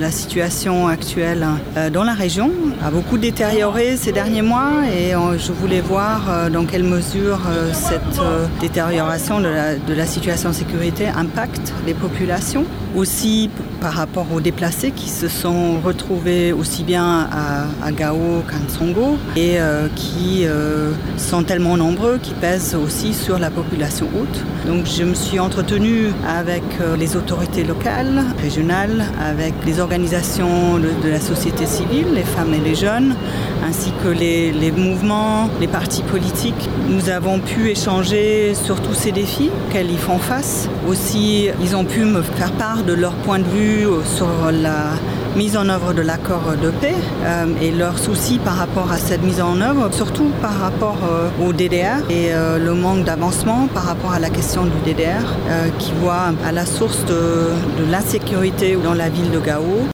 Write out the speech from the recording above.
la situation actuelle euh, dans la région a beaucoup détérioré ces derniers mois et euh, je voulais voir euh, dans quelle mesure cette détérioration de la, de sécurité impacte les populations. Aussi par rapport aux déplacés qui se sont retrouvés aussi bien à, à Gao qu'à Tsongo et euh, qui euh, sont tellement nombreux qui pèsent aussi sur la population haute. Donc je me suis entretenue avec euh, les autorités locales, régionales, avec les organisations de, la société civile, les femmes et les jeunes, ainsi que les, les mouvements, les partis politiques. Nous avons pu échanger sur tous ces défis qu'elles y font face. Aussi, ils ont pu me faire part de leur point de vue sur la mise en œuvre de l'accord de paix euh, et leurs soucis par rapport à cette mise en œuvre, surtout par rapport euh, au DDR et euh, le manque d'avancement par rapport à la question du DDR qui voit à la source de l'insécurité dans la ville de Gao.